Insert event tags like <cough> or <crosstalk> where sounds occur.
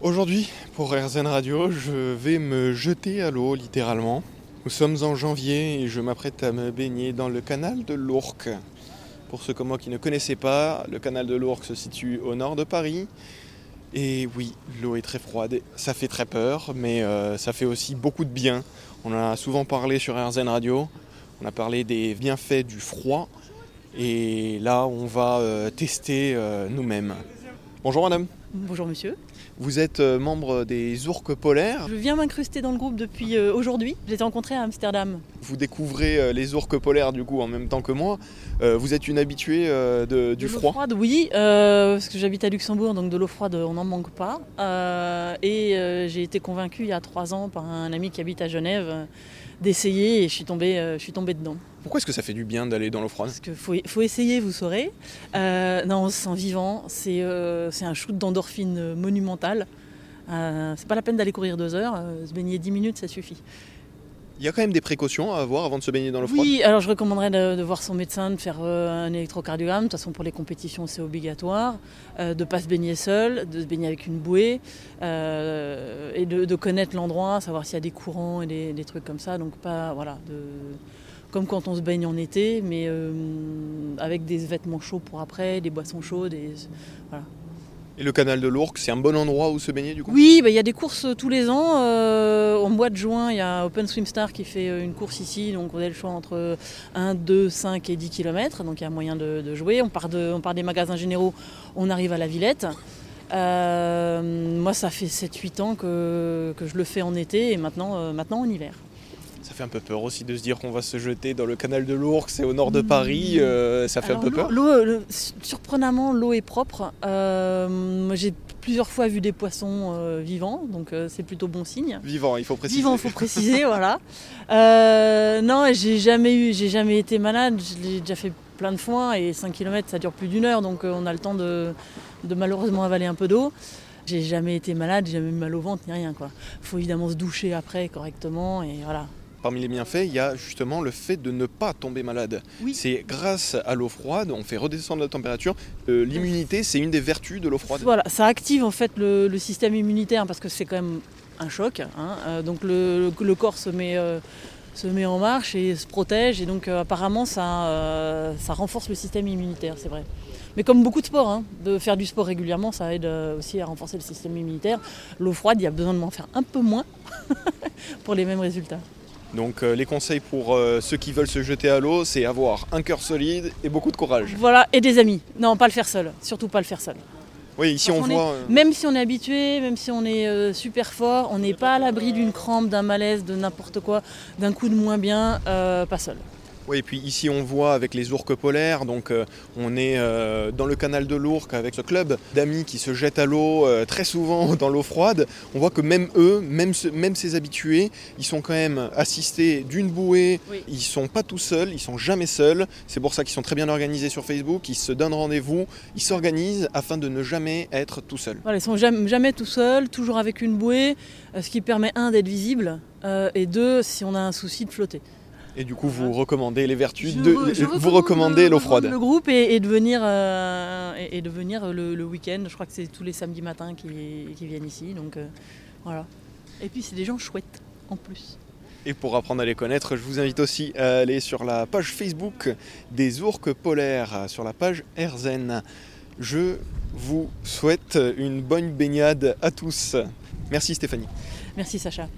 Aujourd'hui, pour RZN Radio, je vais me jeter à l'eau littéralement. Nous sommes en janvier et je m'apprête à me baigner dans le canal de l'Ourcq. Pour ceux comme moi qui ne connaissaient pas, le canal de l'Ourcq se situe au nord de Paris. Et oui, l'eau est très froide, ça fait très peur, mais euh, ça fait aussi beaucoup de bien. On a souvent parlé sur RZN Radio, on a parlé des bienfaits du froid, et là on va euh, tester euh, nous-mêmes. Bonjour madame. Bonjour monsieur. Vous êtes euh, membre des ourques polaires. Je viens m'incruster dans le groupe depuis euh, aujourd'hui. Je les ai rencontrés à Amsterdam. Vous découvrez euh, les ourques polaires du coup en même temps que moi. Vous êtes une habituée de- du De l'eau froid. froide, oui, euh, parce que j'habite à Luxembourg, donc de l'eau froide, on n'en manque pas. Euh, et euh, j'ai été convaincue il y a trois ans par un ami qui habite à Genève d'essayer et je suis tombée, euh, je suis tombée dedans. Pourquoi est-ce que ça fait du bien d'aller dans l'eau froide Parce qu'il faut, faut essayer, vous saurez. Euh, non, on se sent vivant. C'est euh, c'est un shoot d'endorphine monumental. C'est pas la peine d'aller courir deux heures. se baigner dix minutes, ça suffit. Il y a quand même des précautions à avoir avant de se baigner dans l'eau froide. Oui, alors je recommanderais de, de voir son médecin, de faire euh, un électrocardiogramme. De toute façon, pour les compétitions, c'est obligatoire. Euh, de ne pas se baigner seul, de se baigner avec une bouée. euh, et de, de connaître l'endroit, savoir s'il y a des courants et des, des trucs comme ça. Donc, pas, voilà, de, comme quand on se baigne en été, mais euh, avec des vêtements chauds pour après, des boissons chaudes. Et, Et le canal de l'Ourcq, c'est un bon endroit où se baigner du coup? Oui, bah, il y a des courses euh, tous les ans. Euh, au mois de juin, il y a Open Swim Star qui fait euh, une course ici. Donc on a le choix entre 1, 2, 5 et 10 km. Donc il y a moyen de, de jouer. On part, de, on part des magasins généraux, on arrive à la Villette. Euh, moi, ça fait 7-8 ans que, que je le fais en été et maintenant, euh, maintenant en hiver. Ça fait un peu peur aussi de se dire qu'on va se jeter dans le canal de l'Ourcq, c'est au nord de Paris, euh, ça fait Alors, un peu peur. l'eau- l'eau, le- surprenamment, l'eau est propre. Euh, j'ai plusieurs fois vu des poissons euh, vivants, donc c'est plutôt bon signe. Vivant, il faut préciser. Vivant, faut préciser, <laughs> voilà. Non, j'ai jamais eu, j'ai jamais été malade. Je l'ai déjà fait plein de fois et 5 km ça dure plus d'une heure, donc euh, on a le temps de, de malheureusement avaler un peu d'eau. J'ai jamais été malade, j'ai jamais eu mal au ventre ni rien quoi. Faut évidemment se doucher après correctement et voilà. Parmi les bienfaits, il y a justement le fait de ne pas tomber malade. Oui. C'est grâce à l'eau froide, on fait redescendre la température. Euh, L'immunité, c'est une des vertus de l'eau froide. Voilà, ça active en fait le, le système immunitaire parce que c'est quand même un choc. hein. Euh, donc le, le- le corps se met, euh, se met en marche et se protège et donc euh, apparemment ça, euh, ça renforce le système immunitaire, c'est vrai. Mais comme beaucoup de sports, hein, de faire du sport régulièrement, ça aide euh, aussi à renforcer le système immunitaire. L'eau froide, il y a besoin de m'en faire un peu moins <laughs> pour les mêmes résultats. Donc les conseils pour ceux qui veulent se jeter à l'eau, c'est avoir un cœur solide et beaucoup de courage. Voilà, et des amis. Non, pas le faire seul, surtout pas le faire seul. Oui, ici Parce on qu'on est- voit... euh, Même si on est habitué, même si on est euh, super fort, on n'est pas à l'abri d'une crampe, d'un malaise, de n'importe quoi, d'un coup de moins bien, euh, pas seul. Oui, et puis ici on voit avec les ourques polaires, donc euh, on est euh, dans le canal de l'Ourcq avec ce club d'amis qui se jettent à l'eau euh, très souvent <laughs> dans l'eau froide. On voit que même eux, même, ce- même ces habitués, ils sont quand même assistés d'une bouée, Oui. ils sont pas tout seuls, ils sont jamais seuls. C'est pour ça qu'ils sont très bien organisés sur Facebook, ils se donnent rendez-vous, ils s'organisent afin de ne jamais être tout seuls. Voilà, ils sont jamais, jamais tout seuls, toujours avec une bouée, ce qui permet un d'être visible et deux, si on a un souci, de flotter. Et du coup, vous recommandez les vertus Je de... re- je vous recommande recommandez de l'eau froide. Le groupe et, et de venir, euh, et, et de venir le, le week-end. Je crois que c'est tous les samedis matins qui, qui viennent ici, donc euh, voilà. Et puis c'est des gens chouettes en plus. Et pour apprendre à les connaître, je vous invite aussi à aller sur la page Facebook des ourques polaires, sur la page Erzen. Je vous souhaite une bonne baignade à tous. Merci Stéphanie. Merci Sacha.